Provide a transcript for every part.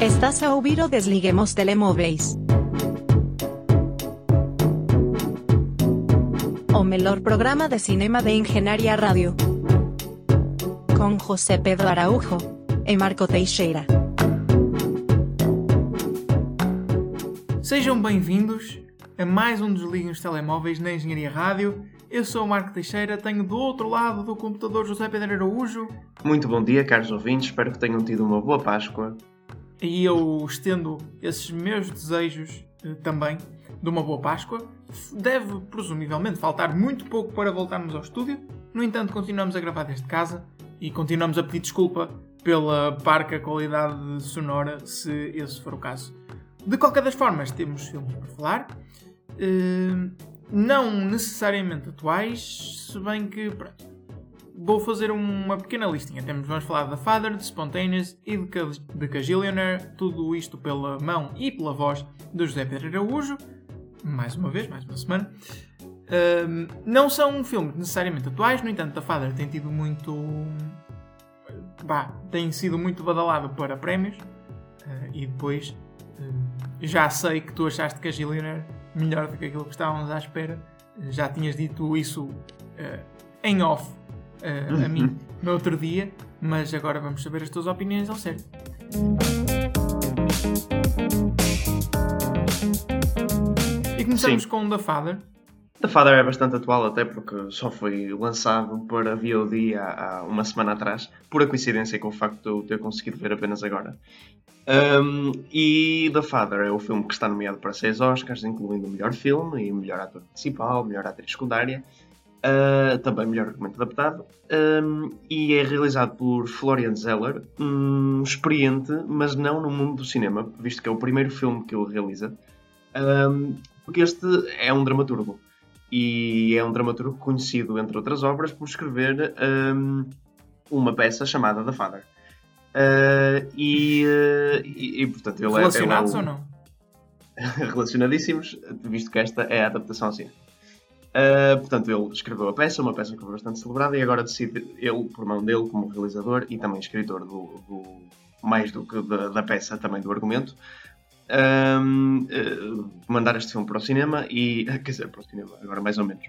Estás a ouvir o Desliguemos Telemóveis. O melhor programa de cinema de Engenharia Rádio. Com José Pedro Araújo e Marco Teixeira. Sejam bem-vindos a mais um Desliguem os Telemóveis na Engenharia Rádio. Eu sou o Marco Teixeira, tenho do outro lado do computador José Pedro Araújo Muito bom dia, caros ouvintes. Espero que tenham tido uma boa Páscoa. E eu estendo esses meus desejos eh, também de uma boa Páscoa. Deve, presumivelmente, faltar muito pouco para voltarmos ao estúdio. No entanto, continuamos a gravar desde casa e continuamos a pedir desculpa pela parca qualidade sonora, se esse for o caso. De qualquer das formas, temos filmes para falar. Eh, não necessariamente atuais, se bem que pronto, vou fazer uma pequena listinha. Temos, vamos falar da Father, de Spontaneous e de, de. Tudo isto pela mão e pela voz de José Pedro Araújo. Mais uma vez, mais uma semana. Ahm, não são filmes necessariamente atuais, no entanto, a Father tem tido muito. Bah, tem sido muito badalado para prémios. Ah, e depois ah, já sei que tu achaste Cagillionaire melhor do que aquilo que estávamos à espera. Já tinhas dito isso ah, em off ah, a mim no outro dia, mas agora vamos saber as tuas opiniões ao certo. E começamos Sim. com The Father. The Father é bastante atual, até porque só foi lançado para VOD há, há uma semana atrás, pura coincidência com o facto de eu ter conseguido ver apenas agora. Um, e The Father é o filme que está nomeado para seis Oscars, incluindo o melhor filme e melhor ator principal, melhor atriz secundária, uh, também melhor argumento adaptado, um, e é realizado por Florian Zeller, um experiente, mas não no mundo do cinema, visto que é o primeiro filme que ele realiza. Um, porque este é um dramaturgo e é um dramaturgo conhecido, entre outras obras, por escrever um, uma peça chamada The Father. Uh, e, uh, e, e, portanto, ele é- Relacionados é, ou o- não? relacionadíssimos, visto que esta é a adaptação assim. Uh, portanto, ele escreveu a peça, uma peça que foi bastante celebrada, e agora decide ele, por mão dele, como realizador e também escritor do, do- mais do que da, da peça, também do argumento, um, uh, mandar este filme para o cinema e quer dizer, para o cinema, agora mais ou menos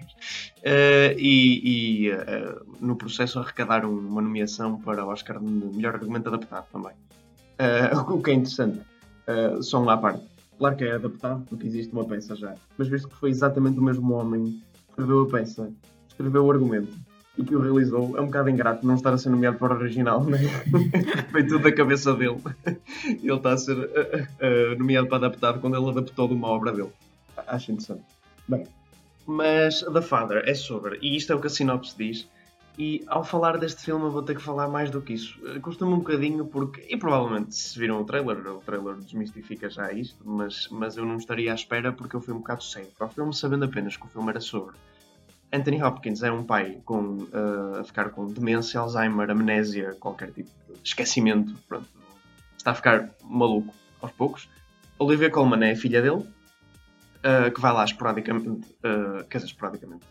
Uh, e, e, uh, no processo arrecadar um- uma nomeação para o Oscar de melhor argumento adaptado também. O que é interessante só um à parte. Claro que é adaptado porque existe uma peça já mas visto que foi exatamente o mesmo homem escreveu a peça escreveu o argumento. E que o realizou é um bocado ingrato não estar a ser nomeado para o original né? foi tudo da cabeça dele. Ele está a ser uh, uh, nomeado para adaptado quando ele adaptou de uma obra dele. Acho interessante. Bem mas The Father é sobre, e isto é o que a sinopse diz, e ao falar deste filme eu vou ter que falar mais do que isso. Eh, Custa-me um bocadinho porque, e provavelmente se viram o trailer, o trailer desmistifica já isto, mas, mas eu não estaria à espera porque eu fui um bocado cedo para o filme, sabendo apenas que o filme era sobre. Anthony Hopkins é um pai com, eh, a ficar com demência, Alzheimer, amnésia, qualquer tipo de esquecimento, pronto, está a ficar maluco aos poucos. Olivia Colman é a filha dele, uh, que vai lá esporadicamente, uh, quer dizer, esporadicamente,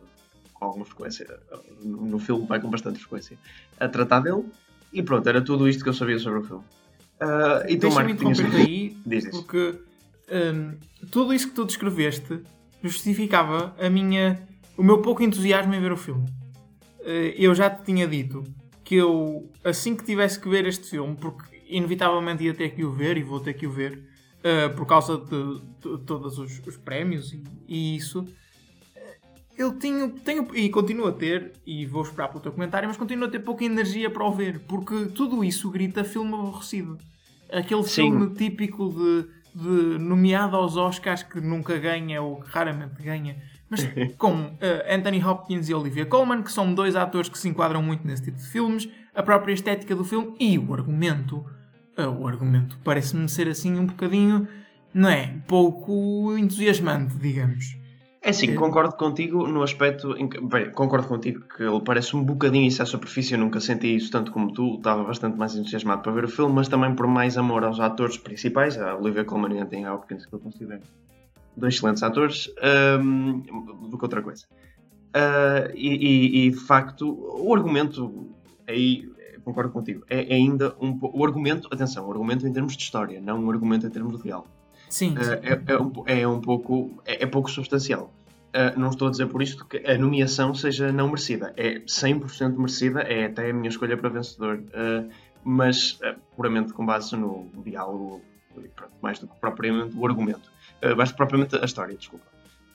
com alguma frequência, uh, no, filme vai com bastante frequência, a tratar dele, e pronto, era tudo isto que eu sabia sobre o filme. Uh, e tu, Deixa-me Marco, tinhas... interromper aí, Diz porque hum, tudo isso que tu descreveste justificava a minha, o meu pouco entusiasmo em ver o filme. Eh, eu já te tinha dito que eu, assim que tivesse que ver este filme, porque inevitavelmente ia ter que o ver e vou ter que o ver eh, por causa de, de todos os, os prémios e, e isso. Eu tenho, tenho e continuo a ter, e vou esperar pelo teu comentário, mas continuo a ter pouca energia para o ver, porque tudo isso grita filme aborrecido. Aquele Sim. filme típico de, de nomeado aos Oscars que nunca ganha ou que raramente ganha, mas com eh, Anthony Hopkins e Olivia Colman, que são dois atores que se enquadram muito nesse tipo de filmes, a própria estética do filme e o argumento. Eh, o argumento parece-me ser assim um bocadinho, não é? Pouco entusiasmante, digamos. É assim, É. concordo contigo no aspecto. Em que, bem, concordo contigo que ele parece um bocadinho isso à superfície. Eu nunca senti isso tanto como tu. Estava bastante mais entusiasmado para ver o filme, mas também por mais amor aos atores principais, a Olivia Colman e Anthony Hopkins, que eu considero dois excelentes atores, hum, do que outra coisa. Ah, e, e- e, de facto, o argumento aí concordo contigo. É, é ainda um o argumento, atenção, o argumento em termos de história, não um argumento em termos de real. Sim. Uh, é, é, um, é um pouco é, é pouco substancial. Uh, não estou a dizer por isto que a nomeação seja não merecida. É 100% merecida, é até a minha escolha para vencedor. Uh, mas uh, puramente com base no diálogo, mais do que propriamente o argumento. Mais propriamente a história, desculpa.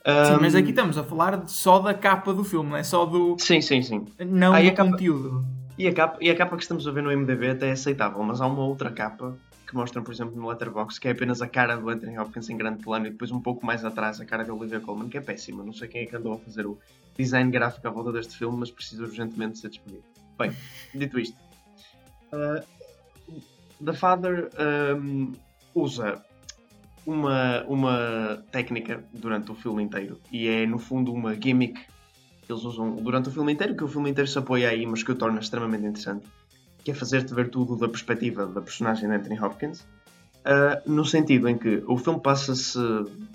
Sim, mas aqui estamos a falar só da capa do filme, não é só do. Sim, sim, sim. Não ah, do capa... conteúdo. E a, capa, e a capa que estamos a ver no MDB até é aceitável, mas há uma outra capa que mostram, por exemplo, no Letterboxd, que é apenas a cara do Anthony Hopkins em grande plano e depois um pouco mais atrás a cara de Olivia Colman, que é péssima. Não sei quem é que andou a fazer o design gráfico à volta deste filme, mas precisa urgentemente ser despedido. Bem, dito isto, uh, The Father um, usa uma, uma técnica durante o filme inteiro e é, no fundo, uma gimmick que eles usam durante o filme inteiro, que o filme inteiro se apoia aí, mas que o torna extremamente interessante que é fazer-te ver tudo da perspectiva da personagem de Anthony Hopkins, uh, no sentido em que o filme passa-se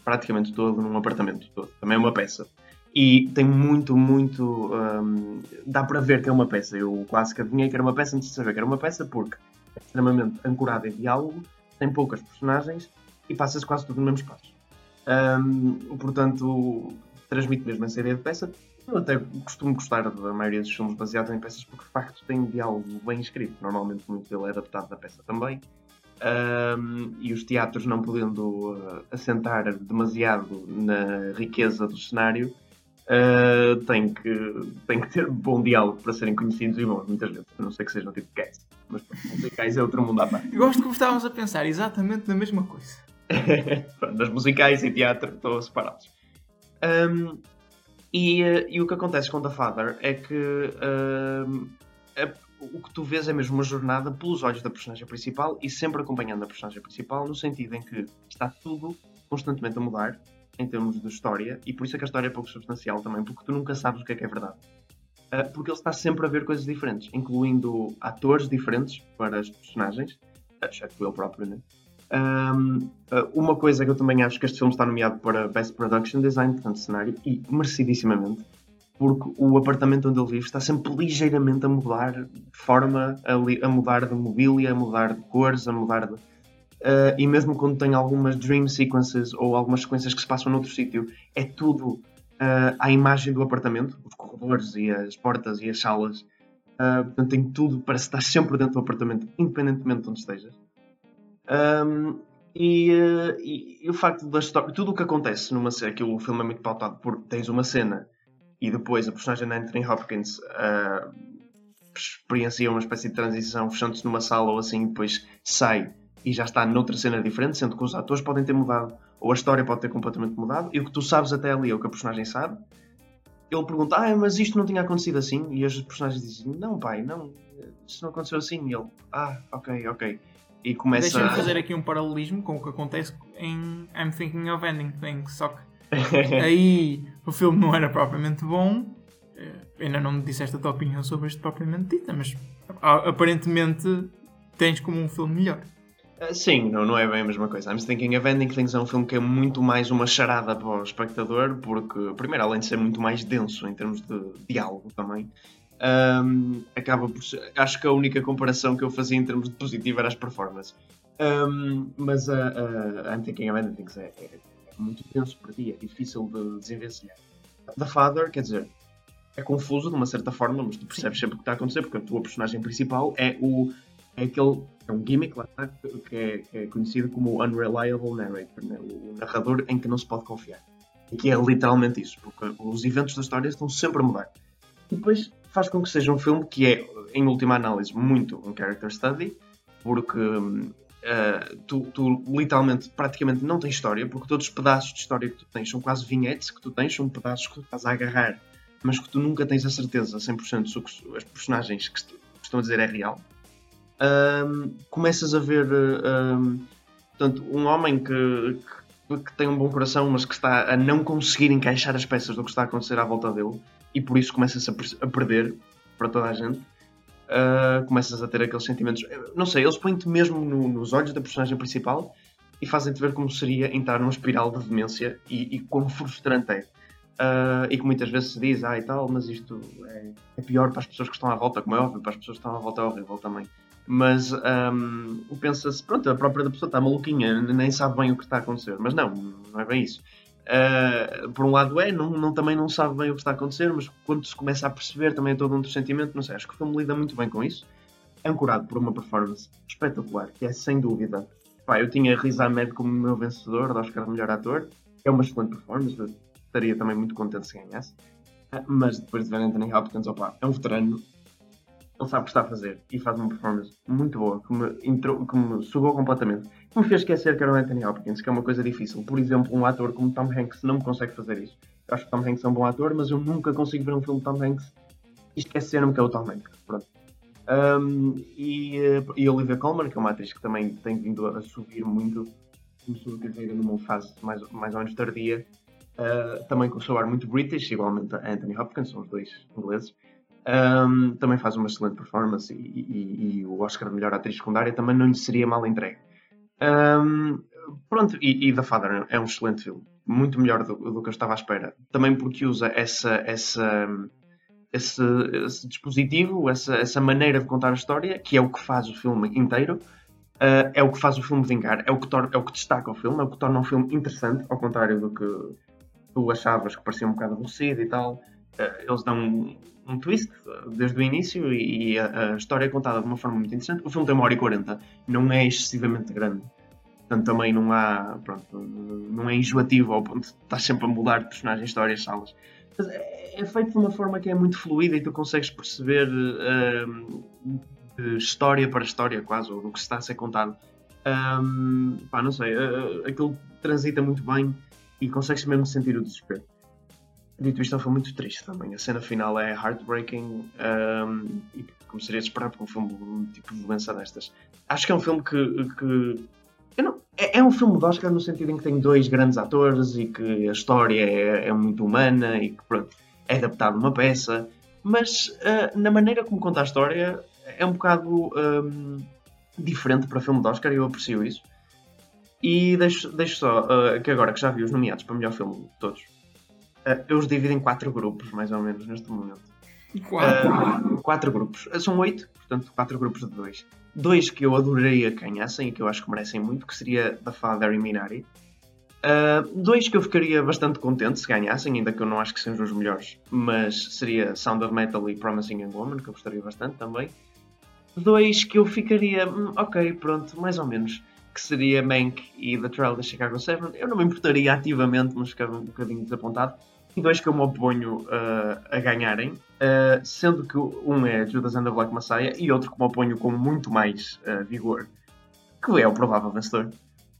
praticamente todo num apartamento, todo. também é uma peça. E tem muito, muito. Um, dá para ver que é uma peça. Eu quase que adivinhei que era uma peça antes de saber que era uma peça, porque é extremamente ancorada em diálogo, tem poucas personagens e passa-se quase tudo no mesmo espaço. Um, portanto, transmite mesmo essa ideia de peça. Eu até costumo gostar da maioria dos filmes baseados em peças porque de facto tem diálogo bem escrito. Normalmente muito dele é adaptado da peça também. Um, e os teatros não podendo uh, assentar demasiado na riqueza do cenário, uh, têm, que, têm que ter bom diálogo para serem conhecidos e bons, muitas vezes. A não ser que sejam tipo cast. Mas musicais é outro mundo à parte. Gosto que estávamos a pensar exatamente na mesma coisa. Nas musicais e teatro estão separados. Um, e, eh, e, o que acontece com The Father é que uh, é, o que tu vês é mesmo uma jornada pelos olhos da personagem principal e sempre acompanhando a personagem principal, no sentido em que está tudo constantemente a mudar em termos de história, e por isso é que a história é pouco substancial também, porque tu nunca sabes o que é que é verdade. Uh, porque ele está sempre a ver coisas diferentes, incluindo atores diferentes para as personagens, exceto ele próprio, né? Um, uh, uma coisa que eu também acho que este filme está nomeado para Best Production Design, portanto, cenário, e merecidíssimamente, porque o apartamento onde ele vive está sempre ligeiramente a mudar de forma, a, a mudar de mobília, a mudar de cores, a mudar de. Uh, e mesmo quando tem algumas dream sequences ou algumas sequências que se passam noutro sítio, é tudo uh, à imagem do apartamento, os corredores e as portas e as salas. Uh, portanto, tem tudo para estar sempre dentro do apartamento, independentemente de onde estejas. Um, e, uh, e, e, o facto da história, tudo o que acontece numa cena, que o filme é muito pautado por tens uma cena e depois a personagem de Anthony Hopkins uh, experiencia uma espécie de transição fechando-se numa sala ou assim, depois sai e já está noutra cena diferente, sendo que os atores podem ter mudado ou a história pode ter completamente mudado e o que tu sabes até ali é o que a personagem sabe. Ele pergunta, ah, mas isto não tinha acontecido assim? E as personagens dizem, não, pai, não, isso não aconteceu assim. E ele, ah, ok, ok e começa Deixa-me fazer aqui um paralelismo com o que acontece em I'm Thinking of Ending Things, só que aí o filme não era propriamente bom. Eh, ainda não me disseste a tua opinião sobre isto propriamente dita, mas aparentemente tens como um filme melhor. Uh, sim, não, não é bem a mesma coisa. I'm Thinking of Ending Things é um filme que é muito mais uma charada para o espectador, porque, primeiro, além de ser muito mais denso em termos de diálogo também, um, acaba por ser, acho que a única comparação que eu fazia em termos de positivo era as performances. Um, mas a, a, a Thinking of Endings é, é, é, muito tenso para ti, é difícil de desenvencilhar. The Father, quer dizer, é confuso de uma certa forma, mas tu percebes sempre o que está a acontecer, porque a tua personagem principal é o é aquele é um gimmick lá, que, é, que é conhecido como o Unreliable Narrator, né? o narrador em que não se pode confiar. E que é literalmente isso, porque os eventos da história estão sempre a mudar. E depois faz com que seja um filme que é, em última análise, muito um character study, porque uh, tu, tu, literalmente praticamente não tens história, porque todos os pedaços de história que tu tens são quase vinhetes que tu tens, são pedaços que tu estás a agarrar, mas que tu nunca tens a certeza 100% se que as personagens que estão a dizer é real. Um, começas a ver um, portanto, um homem que, que, que, tem um bom coração, mas que está a não conseguir encaixar as peças do que está a acontecer à volta dele e por isso começas a, a perder para toda a gente. Uh, começas a ter aqueles sentimentos. Não sei, eles põem-te mesmo no, nos olhos da personagem principal e fazem-te ver como seria entrar numa espiral de demência e, e quão frustrante é. Uh, e que muitas vezes se diz, ah e tal, mas isto é, é, pior para as pessoas que estão à volta, como é óbvio, para as pessoas que estão à volta é horrível também. Mas um, pensa-se, pronto, a própria pessoa está maluquinha, nem sabe bem o que está a acontecer. Mas não, não é bem isso. Uh, por um lado é, não, não, também não sabe bem o que está a acontecer, mas quando se começa a perceber também é todo um sentimento, não sei, acho que o filme lida muito bem com isso. Ancorado por uma performance espetacular, que é sem dúvida. Pá, eu tinha Riz Ahmed como meu vencedor do Oscar de Melhor Ator, é uma excelente performance, estaria também muito contente se ganhasse. Ah, mas depois de ver Anthony Hopkins, opa, é um veterano, ele sabe o que está a fazer e faz uma performance muito boa, que me, entrou, que me sugou completamente. Me fez esquecer que era o Anthony Hopkins, que é uma coisa difícil. Por exemplo, um ator como Tom Hanks não me consegue fazer isso. Eu acho que Tom Hanks é um bom ator, mas eu nunca consigo ver um filme de Tom Hanks e esquecer-me que é o Tom Hanks. Pronto. Um, e, eh, e Olivia Colman, que é uma atriz que também tem vindo a subir muito, começou a carreira numa fase mais, mais ou menos tardia, uh, também com o seu ar muito British, igualmente a Anthony Hopkins, são os dois ingleses. Um, também faz uma excelente performance e, e, e, o Oscar de melhor atriz secundária também não lhe seria mal entregue. Um, pronto, e, e The Father é um excelente filme, muito melhor do, do, que eu estava à espera. Também porque usa essa, essa, esse, esse dispositivo, essa, essa maneira de contar a história, que é o que faz o filme inteiro. Uh, é o que faz o filme vingar, é o, que é o que destaca o filme, é o que torna um filme interessante, ao contrário do que tu achavas que parecia um bocado aborrecido e tal. Uh, eles dão um, um, twist desde o início e, a, a, história é contada de uma forma muito interessante. O filme tem uma hora e quarenta, não é excessivamente grande. Portanto, também não há. Pronto, não é enjoativo ao ponto de estar sempre a mudar de personagens, histórias, salas. Mas é, é feito de uma forma que é muito fluida e tu consegues perceber. Uh, de história para história, quase, ou do que está a ser contado. Um, pá, não sei, uh, aquilo transita muito bem e consegue-se mesmo sentir o desespero. Dito isto, foi muito triste também. A cena final é heartbreaking um, e como seria de esperar para um filme um tipo de doença destas. Acho que é um filme que. que não, é, é, um filme de Oscar no sentido em que tem dois grandes atores e que a história é, é muito humana e que pronto, é adaptado uma peça, mas uh, na maneira como conta a história é um bocado um, diferente para filme de Oscar e eu aprecio isso. E deixo, deixo só uh, que agora que já vi os nomeados para melhor filme todos, uh, eu os divido em quatro grupos, mais ou menos, neste momento. Quatro? Uh, quatro grupos. São oito, portanto, quatro grupos de dois. Dois que eu adoraria que ganhassem e que eu acho que merecem muito, que seria The Father e Minari. Uh, dois que eu ficaria bastante contente se ganhassem, ainda que eu não acho que sejam os melhores, mas seria Sound of Metal e Promising Young Woman, que eu gostaria bastante também dois que eu ficaria, hum, ok, pronto, mais ou menos, que seria Mank e The Trial da Chicago 7. Eu não me importaria ativamente, mas ficava um bocadinho desapontado. E dois que eu me oponho uh, a ganharem, uh, sendo que um é Judas and the Black Messiah e outro que me oponho com muito mais uh, vigor, que é o provável vencedor,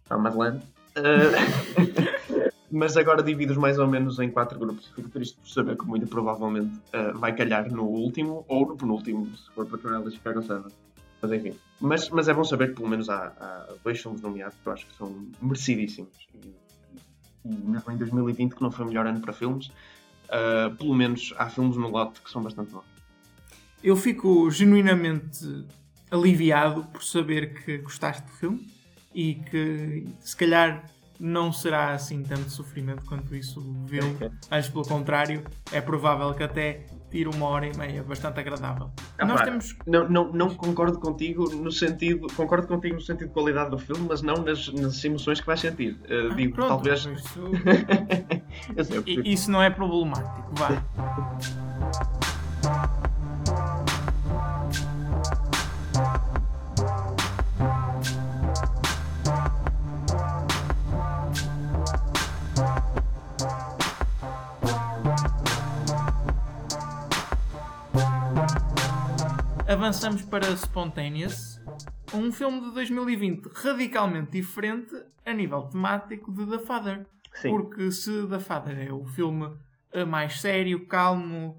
a Madeleine. mas agora divido mais ou menos em quatro grupos. Fico triste por saber que muito provavelmente vai calhar no último ou no penúltimo, se for para Tornado da Chicago 7. Mas enfim. Mas, mas é bom saber que pelo menos há, há dois filmes nomeados que eu acho que são merecidíssimos. E, e mesmo em 2020, que não foi o melhor ano para filmes, uh, pelo menos há filmes no lote que são bastante bons. Eu fico genuinamente aliviado por saber que gostaste do filme e que se calhar não será assim tanto sofrimento quanto isso viu. Antes, pelo contrário, é provável que até tire uma hora e meia bastante agradável. Ah, Nós temos... não, não, não concordo contigo no sentido. Concordo contigo no sentido de qualidade do filme, mas não nas, nas emoções que vais sentir. Uh, ah, digo, pronto, talvez. Isso... isso não é problemático. Vá. Avançamos para Spontaneous, um filme de 2020 radicalmente diferente a nível temático de The Father. Sim. Porque se The Father é o filme eh, mais sério, calmo,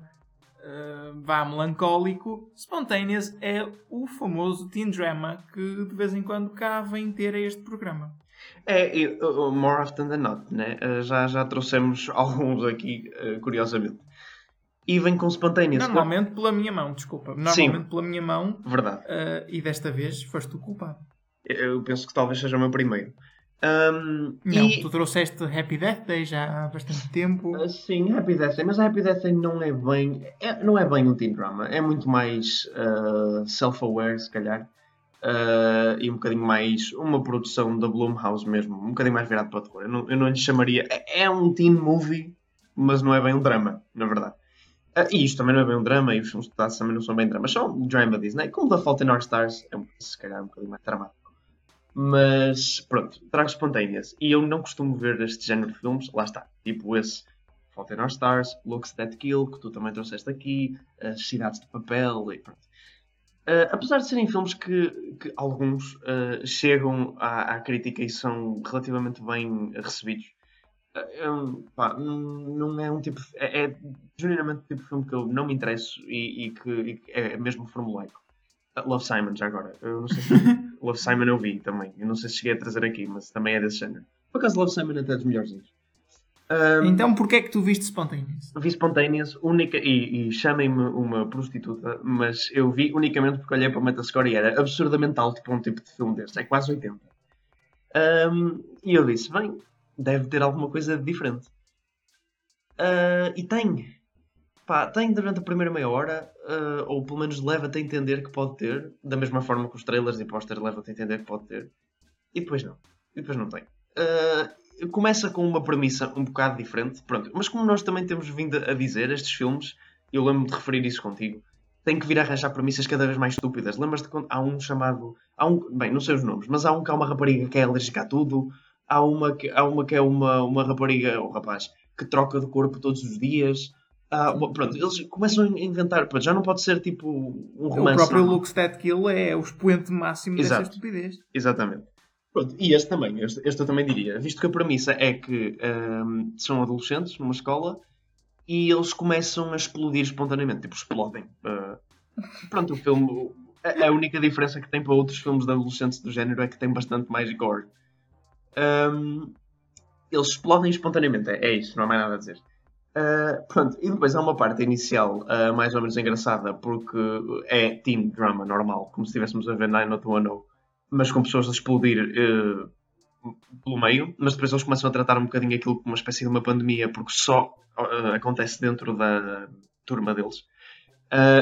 uh, vá melancólico, Spontaneous é o famoso teen drama que de vez em quando cá vem ter a este programa. É, uh, more often than not, né? Uh, já, já trouxemos alguns aqui, curiosamente e vem com spontaneous. Normalmente pela minha mão, desculpa. Normalmente Sim, pela minha mão. Verdade. Uh, e desta vez foste o culpado. Eu penso que talvez seja o meu primeiro. Um, Não, e- tu trouxeste Happy Death Day já há bastante tempo. Uh, Sim, Happy Death Day, mas a Happy Death Day não é bem, é- não é bem um teen drama, é muito mais uh, self-aware, se calhar, uh, e um bocadinho mais uma produção da Blumhouse mesmo, um bocadinho mais virado para o terror. Eu não, eu não lhe chamaria, é, é um teen movie, mas não é bem um drama, na verdade. Uh, e isto também não é bem um drama, e os filmes de Tasso também não são bem dramas, são drama Disney, como The Fault in Our Stars, é um, se calhar um bocadinho mais dramático. Mas pronto, trago Spontaneous. E eu não costumo ver este género de filmes, lá está, tipo esse Fault in Our Stars, Looks That Kill, que tu também trouxeste aqui, as Cidades de Papel e pronto. Uh, apesar de serem filmes que, que alguns uh, chegam à, à crítica e são relativamente bem recebidos, eu, pá, não é um tipo. É, é genuinamente o tipo de filme que eu não me interesso e, e que, e que é mesmo formulaico. Uh, Love Simon, já agora. Eu não sei se. Love Simon eu vi também. Eu não sei se cheguei a trazer aqui, mas também é desse género. Por acaso, Love Simon é até dos melhorzinhos. Um, Então porquê é que tu viste Spontaneous? Vi Spontaneous única, e, e chamem-me uma prostituta, mas eu vi unicamente porque olhei para o Metascore e era absurdamente alto para um tipo de filme deste, é quase 80. Ahm, e eu disse, bem, deve ter alguma coisa de diferente. Ah, e tem. Pá, tem durante a primeira meia hora, ah, ou pelo menos leva-te a entender que pode ter, da mesma forma que os trailers e posters levam-te a entender que pode ter. E depois não. E depois não tem. Ah, começa com uma premissa um bocado diferente, pronto. Mas como nós também temos vindo a dizer, estes filmes, eu lembro-me de referir isso contigo, têm que vir a arranjar premissas cada vez mais estúpidas. Lembras-te quando há um chamado. Há um, bem, não sei os nomes, mas há um que há uma rapariga que é alérgica a tudo, há uma que, há uma, que é uma, uma rapariga, ou rapaz, que troca de corpo todos os dias. Pronto, eles começam a inventar, pronto, já não pode ser tipo um O romance. próprio não. Looks That Kill é o expoente máximo dessa Exato. estupidez. Exatamente. Pronto, e este também, este, este eu também diria, visto que a premissa é que hum, são adolescentes numa escola e eles começam a explodir espontaneamente, tipo, explodem. Uh, pronto, o filme, a, a única diferença que tem para outros filmes de adolescentes do género é que tem bastante mais gore. Hum, eles explodem espontaneamente, é, é isso, não há mais nada a dizer. Uh, pronto, e depois há uma parte inicial uh, mais ou menos engraçada porque é teen drama normal, como se estivéssemos a ver 90210 mas com pessoas a explodir eh, pelo meio, mas depois eles começam a tratar um bocadinho aquilo como uma espécie de uma pandemia, porque só acontece dentro da turma deles.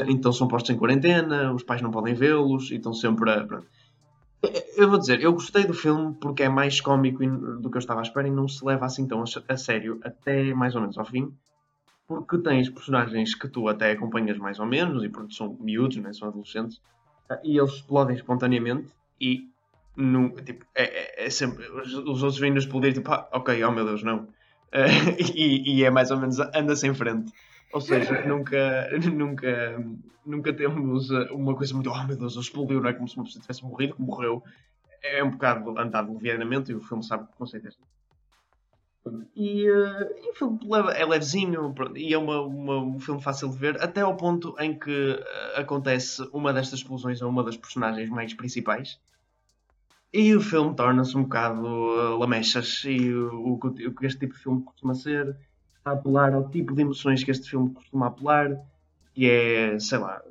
Então são postos em quarentena, os pais não podem vê-los e estão sempre a. pronto. Eu vou dizer, eu gostei do filme porque é mais cómico do que eu estava à espera e não se leva assim tão a sério até mais ou menos ao fim. Porque tens personagens que tu até acompanhas mais ou menos e porque são miúdos, né? são adolescentes, ah, e eles explodem espontaneamente e não, tipo, é, é- é sempre. Os, os outros vêm nos explodir tipo, ah, ok, oh meu Deus, não. E, e é mais ou menos anda-se em frente. Ou seja, nunca, nunca, nunca temos ah, uma coisa muito, oh meu Deus, explodiu, não é como se uma pessoa tivesse morrido, que morreu. É um bocado andado levianamente e o filme sabe que conceito é este. E, eh, e o filme é levezinho e é uma, uma- um filme fácil de ver, até ao ponto em que eh, acontece uma destas explosões a uma das personagens mais principais. E o filme torna-se um bocado eh, lamechas e o, o o que este tipo de filme costuma ser, a apelar ao tipo de emoções que este filme costuma apelar, que é, sei lá,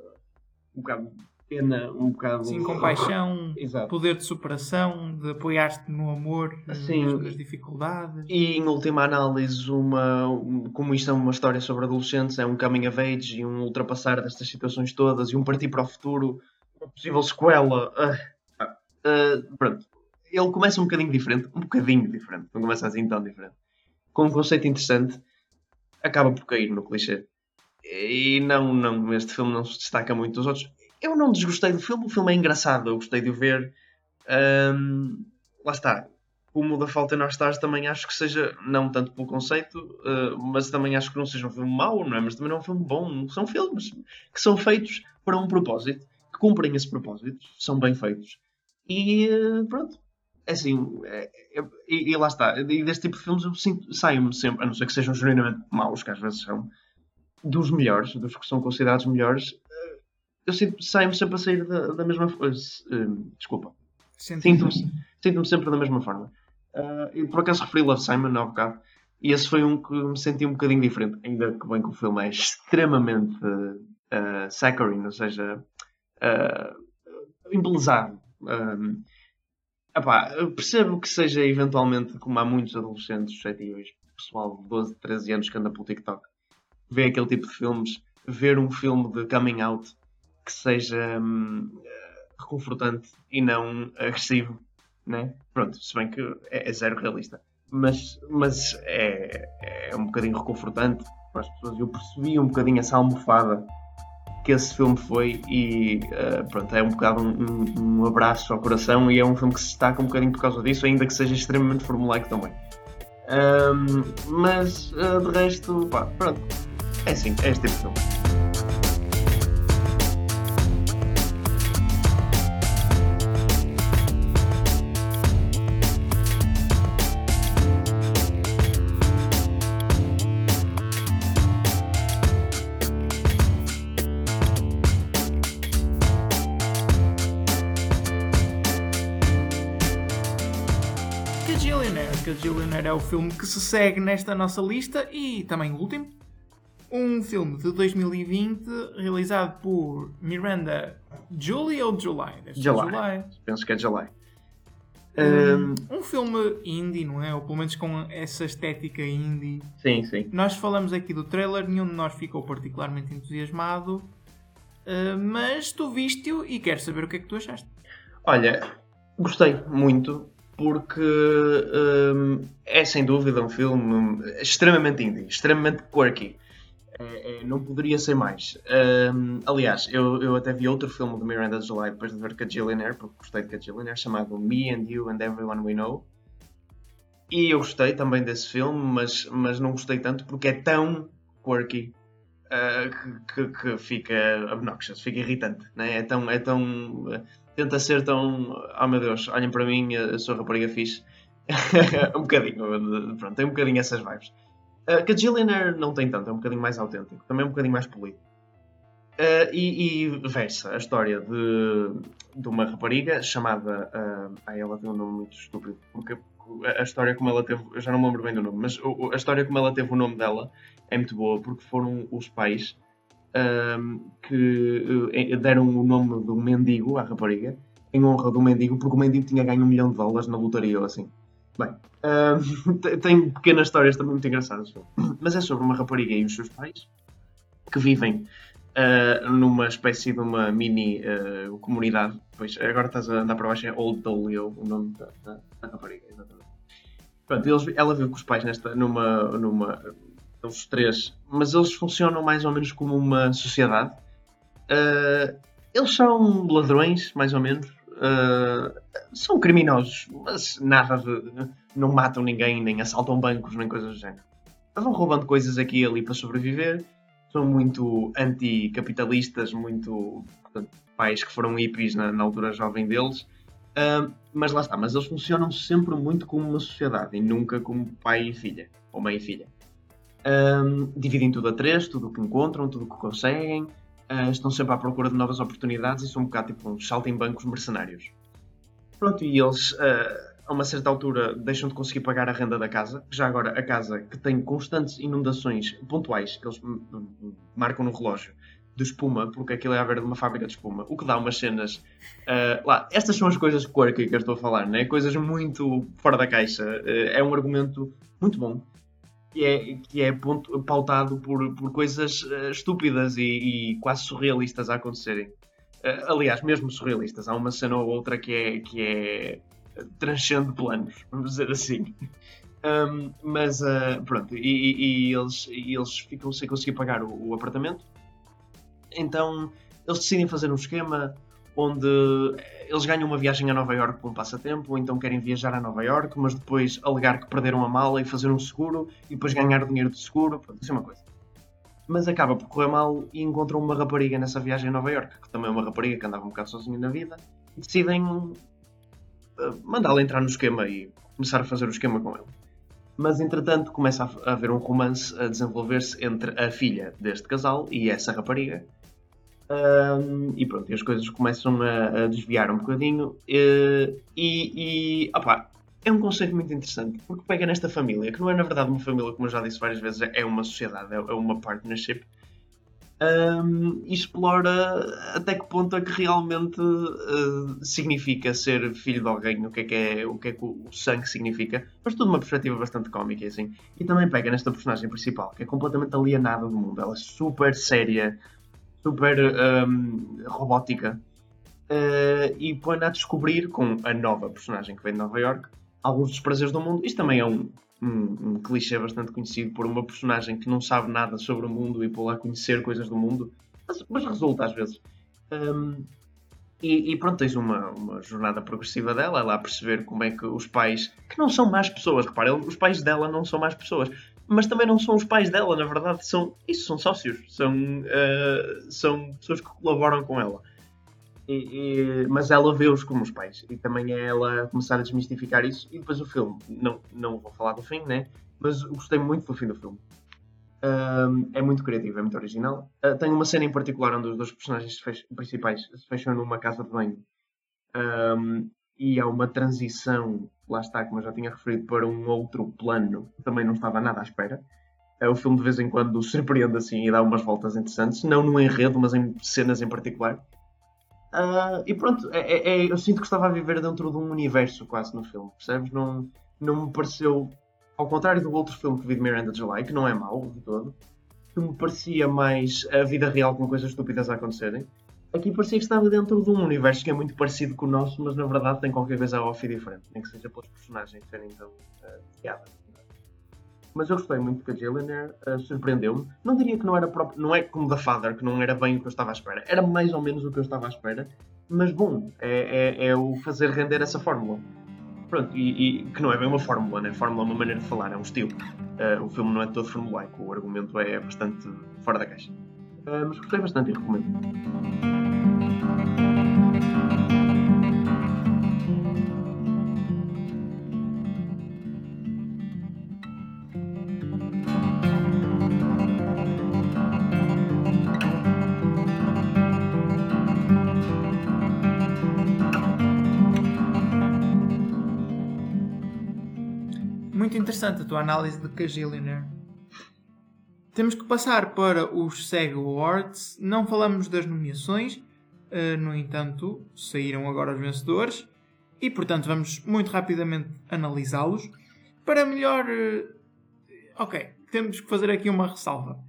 um bocado de pena, um bocado. Sim, compaixão, Exato. poder de superação, de apoiar-te no amor, Sim. mesmo nas dificuldades. E em última análise, uma, um- como isto é uma história sobre adolescentes, é um coming of age e um ultrapassar destas situações todas e um partir para o futuro, uma possível sequela. ah, ah, pronto. Ele começa um bocadinho diferente, um bocadinho diferente, não começa assim tão diferente. Com um conceito interessante, acaba por cair no clichê. E não, não, este filme não se destaca muito dos outros. Eu não desgostei do filme, o filme é engraçado, eu gostei de o ver. Ahm, lá está, como o da Falta Nós Stars também acho que seja, não tanto pelo conceito, uh, mas também acho que não seja um filme mau, não é? Mas também não é um filme bom. São filmes que são feitos para um propósito, que cumprem esse propósito, são bem feitos. E uh, pronto. É assim, é- é- e, e lá está. E deste tipo de filmes eu sinto, saio-me sempre, a não ser que sejam genuinamente maus, que às vezes são, dos melhores, dos que são considerados melhores, uh, eu sinto, saio-me sempre a sair da, da mesma forma. desculpa. Sinto-me sinto-me sempre da mesma forma. Ah, eu por acaso referi Love Simon há bocado, e esse foi um que me senti um bocadinho diferente, ainda que bem que o filme é extremamente uh, saccharine, ou seja, uh, embelezado. Um, Epá, eu percebo que seja eventualmente, como há muitos adolescentes suscetíveis, pessoal de 12, 13 anos que anda pelo TikTok, vê aquele tipo de filmes, ver um filme de coming out que seja hum, reconfortante e não agressivo, né? Pronto, se bem que é, é zero realista. Mas, mas é, é um bocadinho reconfortante para as pessoas. Eu percebi um bocadinho essa almofada que esse filme foi e uh, pronto, é um bocado um, um, abraço ao coração e é um filme que se destaca um bocadinho por causa disso, ainda que seja extremamente formulaico também. Um, mas uh, de resto, pá, pronto, é assim, é este tipo de filme. É o filme que se segue nesta nossa lista e também o último. Um filme de 2020 realizado por Miranda Julie ou July? July. July. Penso que é July. Um, um, filme indie, não é? Ou pelo menos com essa estética indie. Sim, sim. Nós falamos aqui do trailer, nenhum de nós ficou particularmente entusiasmado. Mas tu viste-o e quero saber o que é que tu achaste. Olha, gostei muito porque um, é sem dúvida um filme extremamente indie, extremamente quirky. É, é, não poderia ser mais. Um, aliás, eu, eu até vi outro filme de Miranda July depois de ver Cajillionaire, porque gostei de Cajillionaire, chamado Me and You and Everyone We Know. E eu gostei também desse filme, mas, mas não gostei tanto porque é tão quirky uh, que, que, que, fica obnoxious, fica irritante. Né? É tão. É tão tenta ser tão. Oh meu Deus, olhem para mim, eu sou rapariga fixe. um bocadinho, pronto, tem um bocadinho essas vibes. Uh, que a Gillionaire não tem tanto, é um bocadinho mais autêntico, também é um bocadinho mais polido. Uh, e, e versa a história de, de uma rapariga chamada. Uh, ai, ela tem um nome muito estúpido, porque a, história como ela teve. Eu já não me lembro bem do nome, mas a história como ela teve o nome dela é muito boa, porque foram os pais que uh, deram o nome do mendigo à rapariga, em honra do mendigo, porque o mendigo tinha ganho um milhão de dólares na lotaria ou assim. Bem, uh, tem pequenas histórias também muito engraçadas, mas é sobre uma rapariga e os seus pais que vivem uh, numa espécie de uma mini uh, comunidade. Pois agora estás a andar para baixo, é Old Dolio, o nome da, da, da rapariga, exatamente. Pronto, eles, ela vive com os pais nesta, numa, numa os três, mas eles funcionam mais ou menos como uma sociedade. Uh, eles são ladrões, mais ou menos. Uh, são criminosos, mas nada de. não matam ninguém, nem assaltam bancos, nem coisas do género. Vão roubando coisas aqui e ali para sobreviver. São muito anticapitalistas, muito. Portanto, pais que foram hippies na, na altura jovem deles. Uh, mas lá está, mas eles funcionam sempre muito como uma sociedade e nunca como pai e filha, ou mãe e filha. Um, dividem tudo a três, tudo o que encontram, tudo o que conseguem, uh, estão sempre à procura de novas oportunidades e são um bocado tipo uns bancos mercenários. Pronto, e eles, uh, a uma certa altura, deixam de conseguir pagar a renda da casa. Já agora, a casa que tem constantes inundações pontuais, que eles marcam no relógio, de espuma, porque aquilo é a ver de uma fábrica de espuma, o que dá umas cenas. Uh, lá, estas são as coisas quirky que eu estou a falar, né? coisas muito fora da caixa. É um argumento muito bom que é, que é pautado por, por coisas uh, estúpidas e, e, quase surrealistas a acontecerem. Uh, aliás, mesmo surrealistas. Há uma cena ou outra que é, que é transcende planos, vamos dizer assim. Um, mas uh, pronto, e, e, e, eles, e eles ficam sem conseguir pagar o, o apartamento. Então eles decidem fazer um esquema onde eles ganham uma viagem a Nova York por um passatempo, ou então querem viajar a Nova York, mas depois alegar que perderam a mala e fazer um seguro, e depois ganhar o dinheiro do seguro, pronto, isso é uma coisa. Mas acaba por correr mal e encontram uma rapariga nessa viagem a Nova York, que também é uma rapariga que andava um bocado sozinha na vida, e decidem uh, mandá-la entrar no esquema e começar a fazer o esquema com ele. Mas entretanto começa a haver um romance a desenvolver-se entre a filha deste casal e essa rapariga, um, e pronto, as coisas começam a, a desviar um bocadinho. E, e, e opa, é um conceito muito interessante, porque pega nesta família, que não é na verdade uma família, como eu já disse várias vezes, é uma sociedade, é, é uma partnership. um, e explora até que ponto é que realmente uh, significa ser filho de alguém, o que é que, é, o, que, é que o sangue significa, mas tudo uma perspectiva bastante cómica assim. E também pega nesta personagem principal, que é completamente alienada do mundo, ela é super séria, super um, robótica, uh, e põe-na a descobrir com a nova personagem que vem de Nova York alguns dos prazeres do mundo. Isto também é um, um, um clichê bastante conhecido por uma personagem que não sabe nada sobre o mundo e pô-la a conhecer coisas do mundo, mas, mas resulta às vezes. Um, e, e, pronto, tens uma, uma jornada progressiva dela, ela a perceber como é que os pais, que não são más pessoas, repara, os pais dela não são más pessoas, mas também não são os pais dela, na verdade, são, isso são sócios, são, uh, são pessoas que colaboram com ela. E, e, mas ela vê-os como os pais e também é ela começar a desmistificar isso e depois o filme, não, não vou falar do fim, né? Mas gostei muito do fim do filme. É muito criativo, é muito original. Uh, tem uma cena em particular onde os dois personagens principais se fecham numa casa de banho um, e há uma transição, lá está, como eu já tinha referido, para um outro plano também não estava nada à espera. O filme de vez em quando surpreende assim e dá umas voltas interessantes, não no enredo, mas em cenas em particular. Uh, e pronto, é, é, é, eu sinto que estava a viver dentro de um universo quase no filme, percebes? Não, não me pareceu, ao contrário do outro filme que vi de Miranda July, que não é mau de todo, que me parecia mais a vida real com coisas estúpidas a acontecerem. Aqui parecia que estava dentro de um universo que é muito parecido com o nosso, mas na verdade tem qualquer coisa off e diferente, nem que seja pelos personagens serem tão uh, mas eu gostei muito que a Gillian uh, surpreendeu-me. Não diria que não era próprio, não é como The Father, que não era bem o que eu estava à espera. Era mais ou menos o que eu estava à espera, mas bom, é, é, é o fazer render essa fórmula. Pronto, e, e, que não é bem uma fórmula, né? Fórmula é uma maneira de falar, é um estilo. Uh, o filme não é todo formulaico, o argumento é bastante fora da caixa. Uh, mas gostei bastante e recomendo. interessante a tua análise de Cagillionaire. Temos que passar para os SEG Awards. Não falamos das nomeações, uh, no entanto, saíram agora os vencedores e, portanto, vamos muito rapidamente analisá-los. Para melhor. Uh, ok, temos que fazer aqui uma ressalva.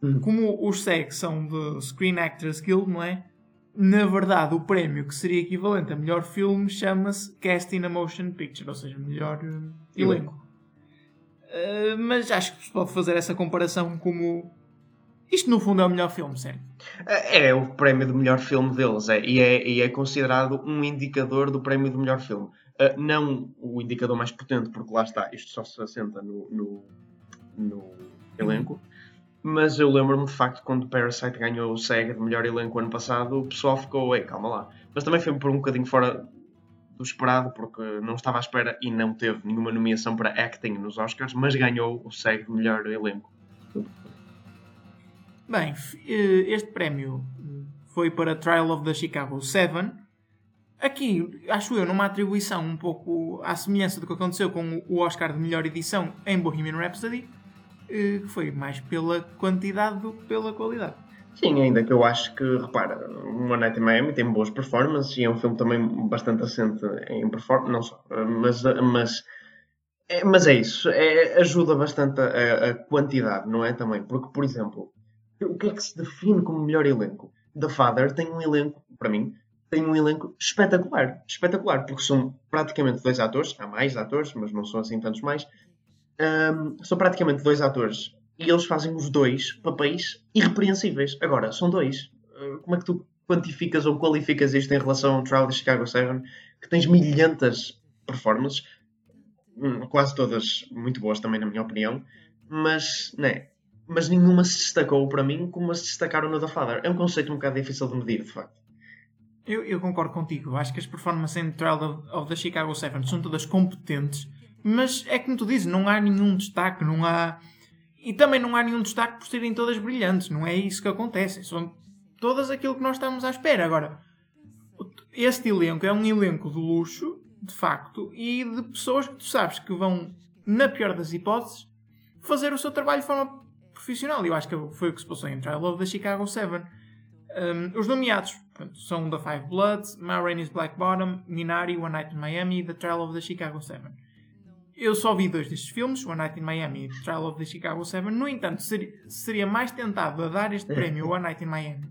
Hum. Como os SEG são de Screen Actors Guild, não é? Na verdade, o prémio que seria equivalente a melhor filme chama-se Cast in a Motion Picture, ou seja, melhor uh, elenco. Eh, mas acho que se pode fazer essa comparação como. Isto no fundo é o melhor filme, certo? É, é o prémio do melhor filme deles é, e, é, e é considerado um indicador do prémio do melhor filme. Uh, não o indicador mais potente, porque lá está, isto só se assenta no, no, no elenco. Mas eu lembro-me de facto quando Parasite ganhou o SEG de melhor elenco ano passado, o pessoal ficou, ei, calma lá. Mas também foi por um bocadinho fora do esperado, porque não estava à espera e não teve nenhuma nomeação para acting nos Oscars, mas ganhou o SEG melhor elenco. Bem, eh, este prémio foi para Trial of the Chicago 7. Aqui, acho eu, numa atribuição um pouco à semelhança do que aconteceu com o Oscar de melhor edição em Bohemian Rhapsody, eh, que foi mais pela quantidade do que pela qualidade. Sim, ainda que eu acho que, repara, One Night in Miami tem boas performances e é um filme também bastante assente em performance, não só, mas, mas, é, mas é isso, é, ajuda bastante a, a, quantidade, não é? Também, porque, por exemplo, o que é que se define como melhor elenco? The Father tem um elenco, para mim, tem um elenco espetacular, espetacular, porque são praticamente dois atores, há mais atores, mas não são assim tantos mais, um, são praticamente dois atores e eles fazem os dois papéis irrepreensíveis. Agora, são dois. Eh, como é que tu quantificas ou qualificas isto em relação ao Trial de Chicago 7, que tens milhentas performances, hum, quase todas muito boas também, na minha opinião, mas, né, mas nenhuma se destacou para mim como se destacaram no The Father. É um conceito um bocado difícil de medir, de facto. Eu, eu concordo contigo. Acho que as performances em Trial of, of the Chicago 7 são todas competentes, mas é como tu dizes, não há nenhum destaque, não há e também não há nenhum destaque por serem todas brilhantes, não é isso que acontece. São todas aquilo que nós estamos à espera. Agora, este elenco é um elenco de luxo, de facto, e de pessoas que tu sabes que vão, na pior das hipóteses, fazer o seu trabalho de forma profissional. Eu acho que foi o que se passou em Trial of the Chicago 7. Um, os nomeados portanto, são The Five Bloods, Ma Rainey's Black Bottom, Minari, One Night in Miami e The Trial of the Chicago 7. Eu só vi dois destes filmes, One Night in Miami e Trial of the Chicago 7. No entanto, seria, seria mais tentado a dar este prémio One Night in Miami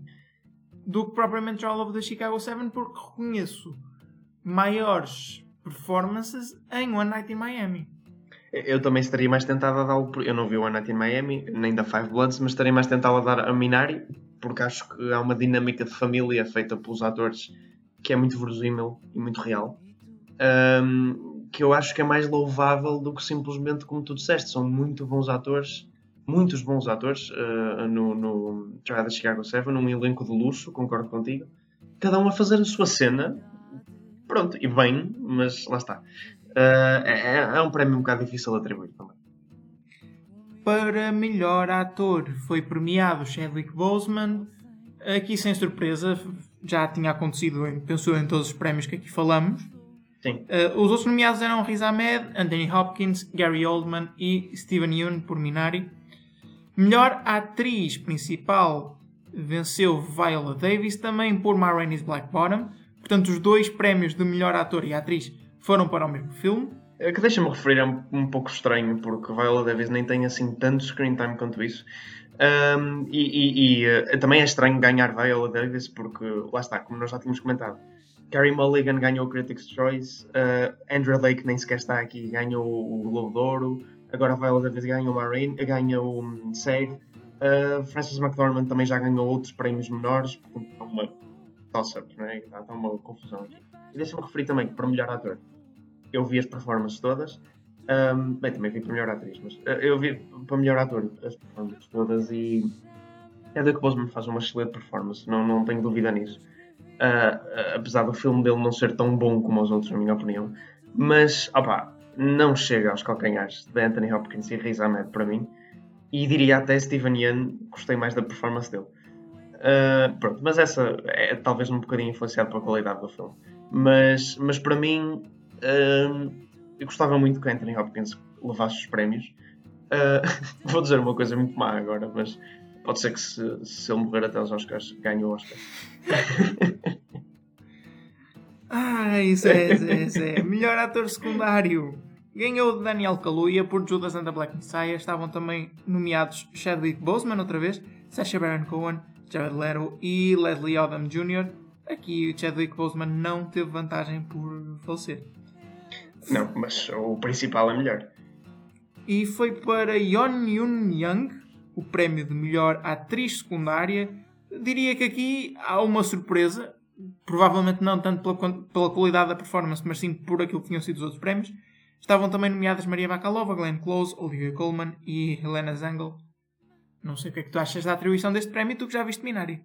do que propriamente Trial of the Chicago 7 porque reconheço maiores performances em One Night in Miami. Eu também estaria mais tentado a dar Eu não vi o One Night in Miami, nem da Five Bloods, mas estaria mais tentado a dar a Minari, porque acho que há uma dinâmica de família feita pelos atores que é muito verosímil e muito real. Um, que eu acho que é mais louvável do que simplesmente, como tu disseste, são muito bons atores, muitos bons atores uh, no, no Trial Chicago 7, num elenco de luxo, concordo contigo. Cada um a fazer a sua cena, pronto, e bem, mas lá está. Uh, é, é, um prémio um bocado difícil de atribuir também. Para melhor ator foi premiado Chadwick Boseman. Aqui, sem surpresa, já tinha acontecido, pensou em todos os prémios que aqui falamos. Sim. Uh, os outros nomeados eram Riz Ahmed, Anthony Hopkins, Gary Oldman e Steven Yeun por Minari. Melhor atriz principal venceu Viola Davis, também por Ma Rainey's Black Bottom. Portanto, os dois prémios de melhor ator e atriz foram para o mesmo filme. É que deixa-me referir é um, um, pouco estranho, porque Viola Davis nem tem assim tanto screen time quanto isso. Um, e, e, e uh, também é estranho ganhar Viola Davis, porque lá está, como nós já tínhamos comentado. Carrie Mulligan ganhou o Critics' Choice, uh, Andrew Lake nem sequer está aqui, ganhou o Globo de Ouro, agora Viola Davis ganhou o ganhou o um, uh, Frances McDormand também já ganhou outros prémios menores, portanto está uma toss-up, é? está uma confusão. E deixa-me referir também que para melhor ator eu vi as performances todas. Um, bem, também vi para melhor atriz, mas uh, eu vi para melhor ator as performances todas e é que Boseman faz uma excelente performance, não, não tenho dúvida nisso. Uh, apesar do filme dele não ser tão bom como os outros, na minha opinião, mas opa, não chega aos calcanhares de Anthony Hopkins e Riz Ahmed para mim, e diria até Steven Yeun, gostei mais da performance dele. Uh, pronto, mas essa é talvez um bocadinho influenciado pela qualidade do filme. Mas, mas para mim, Uh, eu gostava muito que Anthony Hopkins levasse os prémios. Uh, vou dizer uma coisa muito má agora, mas pode ser que se, se ele morrer até os Oscars, ganhe o Oscar. ah, isso é, isso é, isso é. Melhor ator secundário. Ganhou Daniel Kaluuya por Judas and the Black Messiah. Estavam também nomeados Chadwick Boseman outra vez, Sacha Baron Cohen, Jared Leto e Leslie Odom Jr. Aqui Chadwick Boseman não teve vantagem por falecer. Não, mas o principal é melhor. E foi para Yeon Yoon Young o prémio de melhor atriz secundária. Diria que aqui há uma surpresa, provavelmente não tanto pela, pela qualidade da performance, mas sim por aquilo que tinham sido os outros prémios. Estavam também nomeadas Maria Bakalova, Glenn Close, Olivia Colman e Helena Zengel. Não sei o que é que tu achas da atribuição deste prémio, tu que já viste Minari.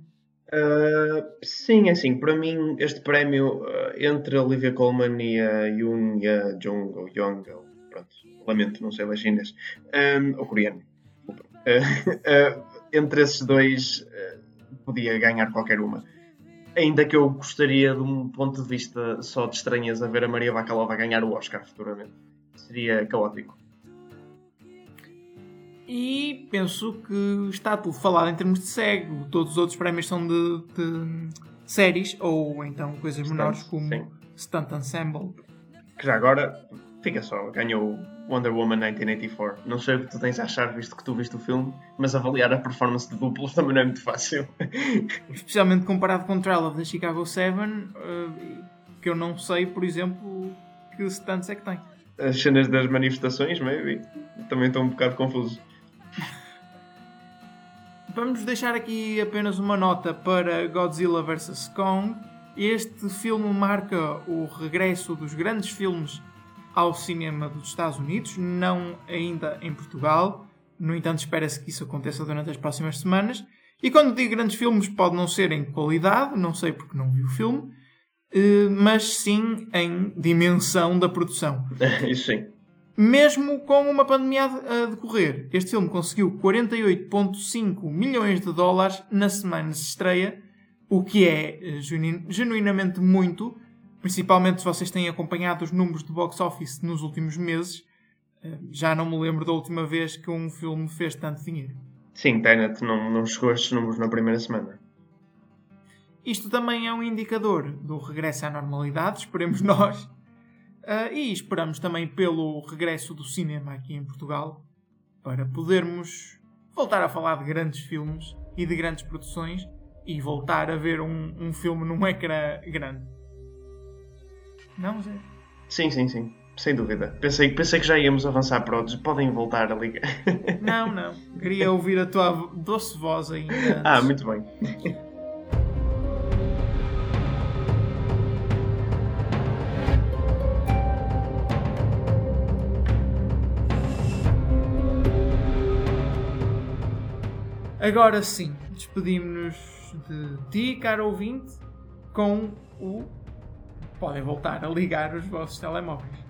Uh, sim, é assim, para mim este prémio uh, entre a Olivia Colman e a Yoon e a Jung, ou Young, ou, pronto, lamento, não sei lá chinês, um, ou coreano, entre esses dois podia ganhar qualquer uma. Ainda que eu gostaria, de um ponto de vista só de estranheza, ver a Maria Bakalova ganhar o Oscar futuramente. Seria caótico. E penso que está tudo falado em termos de cego. Todos os outros prémios são de, de séries ou então coisas Stunt, menores como sim. Stunt Ensemble. Que já agora, fica só, ganhou Wonder Woman 1984. Não sei o que tu tens a achar visto que tu viste o filme, mas avaliar a performance de duplos também não é muito fácil. Especialmente comparado com o Trial of the Chicago 7, uh, que eu não sei, por exemplo, que stunts é que tem. As cenas das manifestações, maybe, também estão um bocado confusos. Vamos deixar aqui apenas uma nota para Godzilla vs. Kong. Este filme marca o regresso dos grandes filmes ao cinema dos Estados Unidos, não ainda em Portugal. No entanto, espera-se que isso aconteça durante as próximas semanas. E quando digo grandes filmes, pode não ser em qualidade, não sei porque não vi o filme, eh, mas sim em dimensão da produção. Isso sim mesmo com uma pandemia a decorrer. Este filme conseguiu 48,5 milhões de dólares na semana de estreia, o que é eh, genuinamente muito, principalmente se vocês têm acompanhado os números do box office nos últimos meses. Eh, já não me lembro da última vez que um filme fez tanto dinheiro. Sim, Tenet não, não chegou a estes números na primeira semana. Isto também é um indicador do regresso à normalidade, esperemos nós. Uh, e esperamos também pelo regresso do cinema aqui em Portugal, para podermos voltar a falar de grandes filmes e de grandes produções e voltar a ver um, um filme num ecrã grande. Não, Zé? Sim, sim, sim. Sem dúvida. Pensei, pensei que já íamos avançar para outros. Podem voltar a ligar. Não, não. Queria ouvir a tua doce voz ainda. Antes. Ah, muito bem. Agora sim, despedimos-nos de ti, caro ouvinte, com o. Podem voltar a ligar os vossos telemóveis.